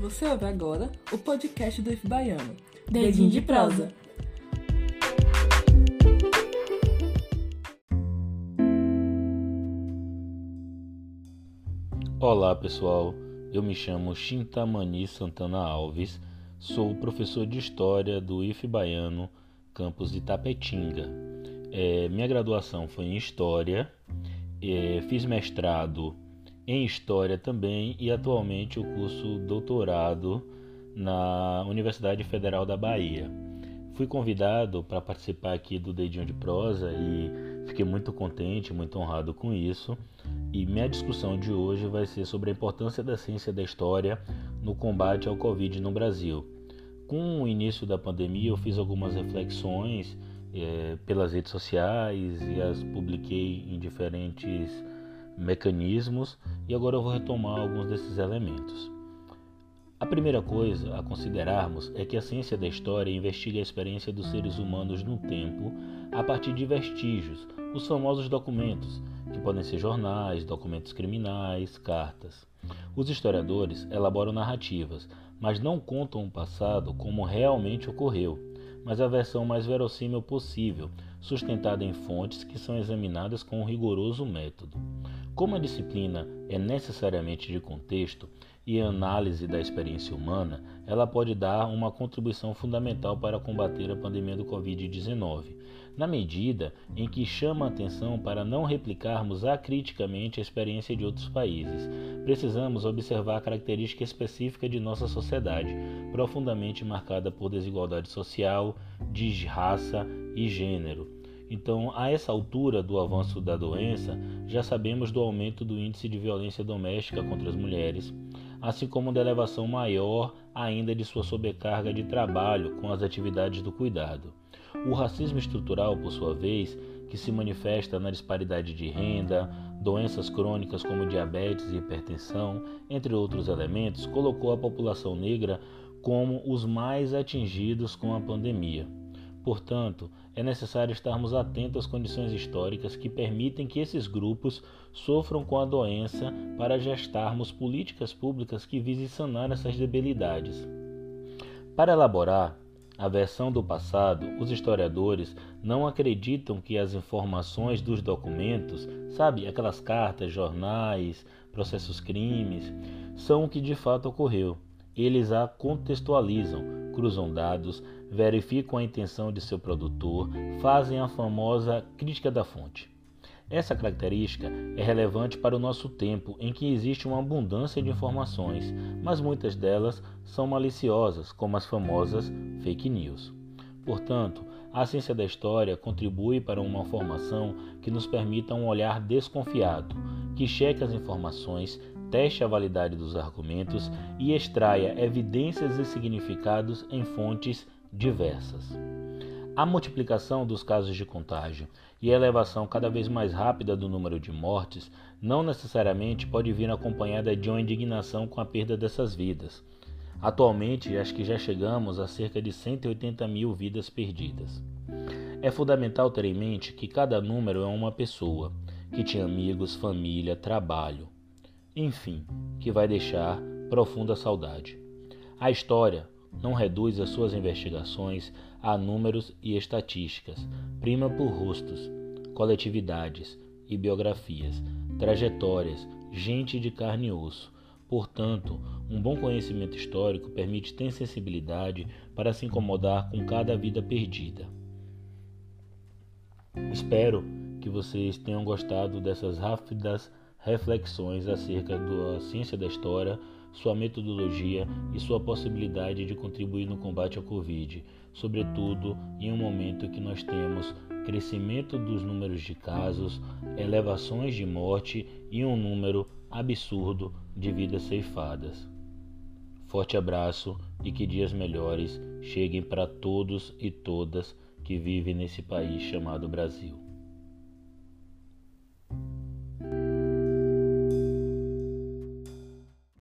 Você ouve agora o podcast do IF Baiano. Dedinho de prosa. Olá pessoal, eu me chamo Chintamani Santana Alves, sou professor de História do IF Baiano, campus de Tapetinga. É, minha graduação foi em História, é, fiz mestrado em História também e atualmente o curso doutorado na Universidade Federal da Bahia. Fui convidado para participar aqui do Dedinho de Prosa e fiquei muito contente, muito honrado com isso. E minha discussão de hoje vai ser sobre a importância da ciência da história no combate ao Covid no Brasil. Com o início da pandemia, eu fiz algumas reflexões é, pelas redes sociais e as publiquei em diferentes mecanismos e agora eu vou retomar alguns desses elementos. A primeira coisa a considerarmos é que a ciência da história investiga a experiência dos seres humanos no tempo a partir de vestígios, os famosos documentos, que podem ser jornais, documentos criminais, cartas. Os historiadores elaboram narrativas, mas não contam o passado como realmente ocorreu, mas a versão mais verossímil possível, sustentada em fontes que são examinadas com um rigoroso método. Como a disciplina é necessariamente de contexto e análise da experiência humana, ela pode dar uma contribuição fundamental para combater a pandemia do Covid-19, na medida em que chama a atenção para não replicarmos acriticamente a experiência de outros países. Precisamos observar a característica específica de nossa sociedade, profundamente marcada por desigualdade social, de raça e gênero então, a essa altura do avanço da doença, já sabemos do aumento do índice de violência doméstica contra as mulheres, assim como da elevação maior ainda de sua sobrecarga de trabalho com as atividades do cuidado. O racismo estrutural, por sua vez, que se manifesta na disparidade de renda, doenças crônicas como diabetes e hipertensão, entre outros elementos, colocou a população negra como os mais atingidos com a pandemia. Portanto, é necessário estarmos atentos às condições históricas que permitem que esses grupos sofram com a doença para gestarmos políticas públicas que visem sanar essas debilidades. Para elaborar a versão do passado, os historiadores não acreditam que as informações dos documentos, sabe, aquelas cartas, jornais, processos crimes, são o que de fato ocorreu. Eles a contextualizam, cruzam dados, verificam a intenção de seu produtor, fazem a famosa crítica da fonte. Essa característica é relevante para o nosso tempo em que existe uma abundância de informações, mas muitas delas são maliciosas, como as famosas fake news. Portanto, a ciência da história contribui para uma formação que nos permita um olhar desconfiado, que cheque as informações, teste a validade dos argumentos e extraia evidências e significados em fontes diversas. A multiplicação dos casos de contágio e a elevação cada vez mais rápida do número de mortes não necessariamente pode vir acompanhada de uma indignação com a perda dessas vidas. Atualmente, acho que já chegamos a cerca de 180 mil vidas perdidas. É fundamental ter em mente que cada número é uma pessoa, que tinha amigos, família, trabalho, enfim, que vai deixar profunda saudade. A história não reduz as suas investigações a números e estatísticas, prima por rostos, coletividades e biografias, trajetórias, gente de carne e osso. Portanto, um bom conhecimento histórico permite ter sensibilidade para se incomodar com cada vida perdida. Espero que vocês tenham gostado dessas rápidas reflexões acerca da ciência da história sua metodologia e sua possibilidade de contribuir no combate ao Covid, sobretudo em um momento que nós temos crescimento dos números de casos, elevações de morte e um número absurdo de vidas ceifadas. Forte abraço e que dias melhores cheguem para todos e todas que vivem nesse país chamado Brasil.